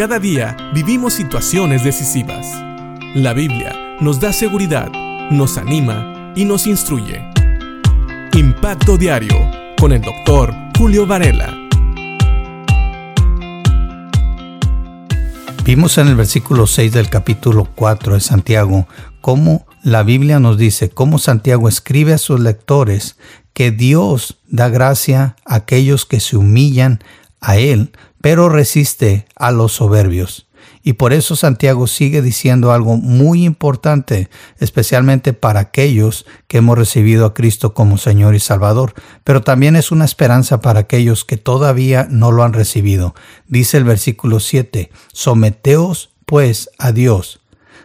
Cada día vivimos situaciones decisivas. La Biblia nos da seguridad, nos anima y nos instruye. Impacto Diario con el doctor Julio Varela. Vimos en el versículo 6 del capítulo 4 de Santiago cómo la Biblia nos dice, cómo Santiago escribe a sus lectores que Dios da gracia a aquellos que se humillan a Él pero resiste a los soberbios. Y por eso Santiago sigue diciendo algo muy importante, especialmente para aquellos que hemos recibido a Cristo como Señor y Salvador, pero también es una esperanza para aquellos que todavía no lo han recibido. Dice el versículo 7, Someteos pues a Dios,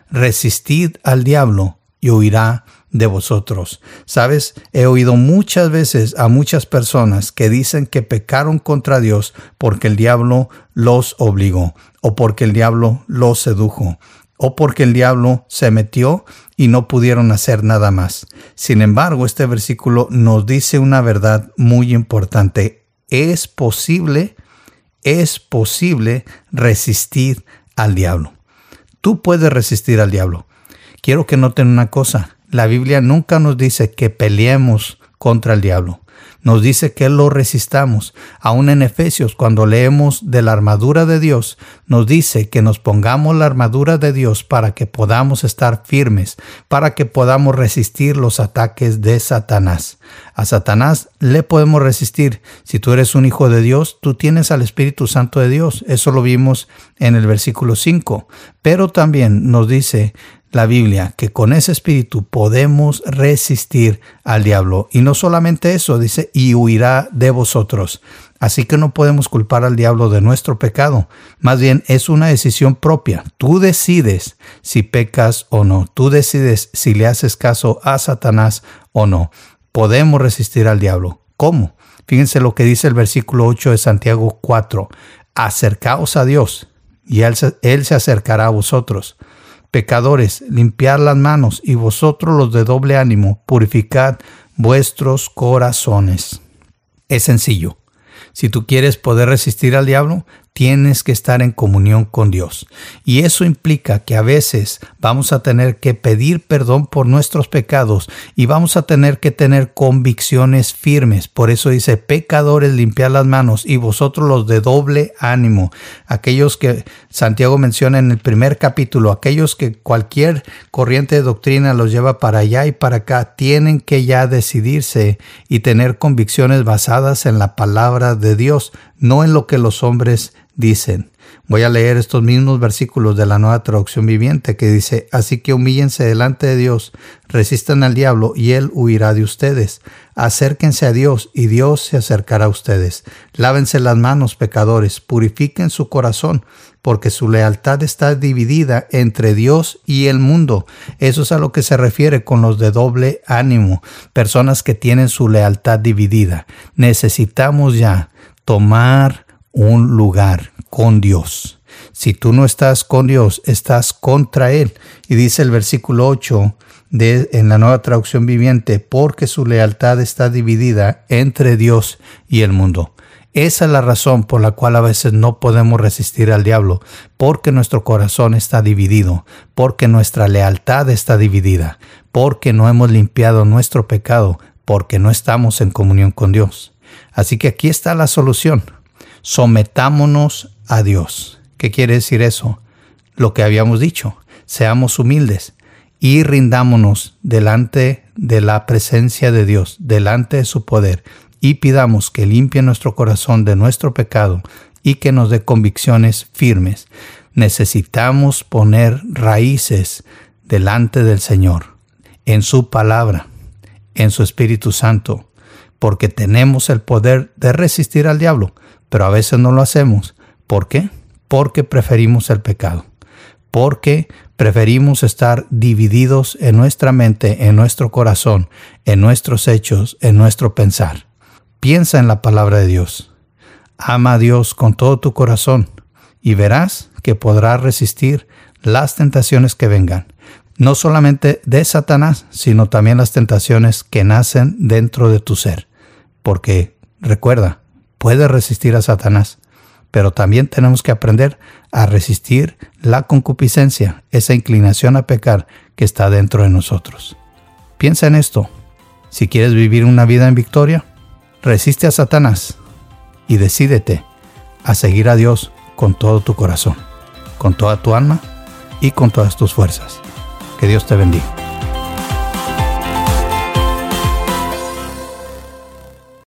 resistid al diablo y huirá de vosotros. Sabes, he oído muchas veces a muchas personas que dicen que pecaron contra Dios porque el diablo los obligó, o porque el diablo los sedujo, o porque el diablo se metió y no pudieron hacer nada más. Sin embargo, este versículo nos dice una verdad muy importante. Es posible, es posible resistir al diablo. Tú puedes resistir al diablo. Quiero que noten una cosa. La Biblia nunca nos dice que peleemos contra el diablo. Nos dice que lo resistamos. Aún en Efesios, cuando leemos de la armadura de Dios, nos dice que nos pongamos la armadura de Dios para que podamos estar firmes, para que podamos resistir los ataques de Satanás. A Satanás le podemos resistir. Si tú eres un hijo de Dios, tú tienes al Espíritu Santo de Dios. Eso lo vimos en el versículo 5. Pero también nos dice la Biblia que con ese espíritu podemos resistir al diablo. Y no solamente eso, dice, y huirá de vosotros. Así que no podemos culpar al diablo de nuestro pecado. Más bien es una decisión propia. Tú decides si pecas o no. Tú decides si le haces caso a Satanás o no. Podemos resistir al diablo. ¿Cómo? Fíjense lo que dice el versículo 8 de Santiago 4. Acercaos a Dios y él se acercará a vosotros Pecadores, limpiad las manos, y vosotros los de doble ánimo, purificad vuestros corazones. Es sencillo. Si tú quieres poder resistir al diablo, tienes que estar en comunión con Dios. Y eso implica que a veces vamos a tener que pedir perdón por nuestros pecados y vamos a tener que tener convicciones firmes. Por eso dice, pecadores, limpiar las manos y vosotros los de doble ánimo. Aquellos que Santiago menciona en el primer capítulo, aquellos que cualquier corriente de doctrina los lleva para allá y para acá, tienen que ya decidirse y tener convicciones basadas en la palabra de Dios, no en lo que los hombres dicen. Voy a leer estos mismos versículos de la nueva traducción viviente que dice, así que humíllense delante de Dios, resistan al diablo y él huirá de ustedes. Acérquense a Dios y Dios se acercará a ustedes. Lávense las manos, pecadores, purifiquen su corazón, porque su lealtad está dividida entre Dios y el mundo. Eso es a lo que se refiere con los de doble ánimo, personas que tienen su lealtad dividida. Necesitamos ya tomar un lugar con Dios. Si tú no estás con Dios, estás contra Él. Y dice el versículo 8 de, en la nueva traducción viviente, porque su lealtad está dividida entre Dios y el mundo. Esa es la razón por la cual a veces no podemos resistir al diablo, porque nuestro corazón está dividido, porque nuestra lealtad está dividida, porque no hemos limpiado nuestro pecado, porque no estamos en comunión con Dios. Así que aquí está la solución sometámonos a Dios. ¿Qué quiere decir eso? Lo que habíamos dicho, seamos humildes y rindámonos delante de la presencia de Dios, delante de su poder, y pidamos que limpie nuestro corazón de nuestro pecado y que nos dé convicciones firmes. Necesitamos poner raíces delante del Señor, en su palabra, en su Espíritu Santo, porque tenemos el poder de resistir al diablo pero a veces no lo hacemos. ¿Por qué? Porque preferimos el pecado. Porque preferimos estar divididos en nuestra mente, en nuestro corazón, en nuestros hechos, en nuestro pensar. Piensa en la palabra de Dios. Ama a Dios con todo tu corazón y verás que podrás resistir las tentaciones que vengan, no solamente de Satanás, sino también las tentaciones que nacen dentro de tu ser. Porque recuerda, puede resistir a Satanás, pero también tenemos que aprender a resistir la concupiscencia, esa inclinación a pecar que está dentro de nosotros. Piensa en esto. Si quieres vivir una vida en victoria, resiste a Satanás y decídete a seguir a Dios con todo tu corazón, con toda tu alma y con todas tus fuerzas. Que Dios te bendiga.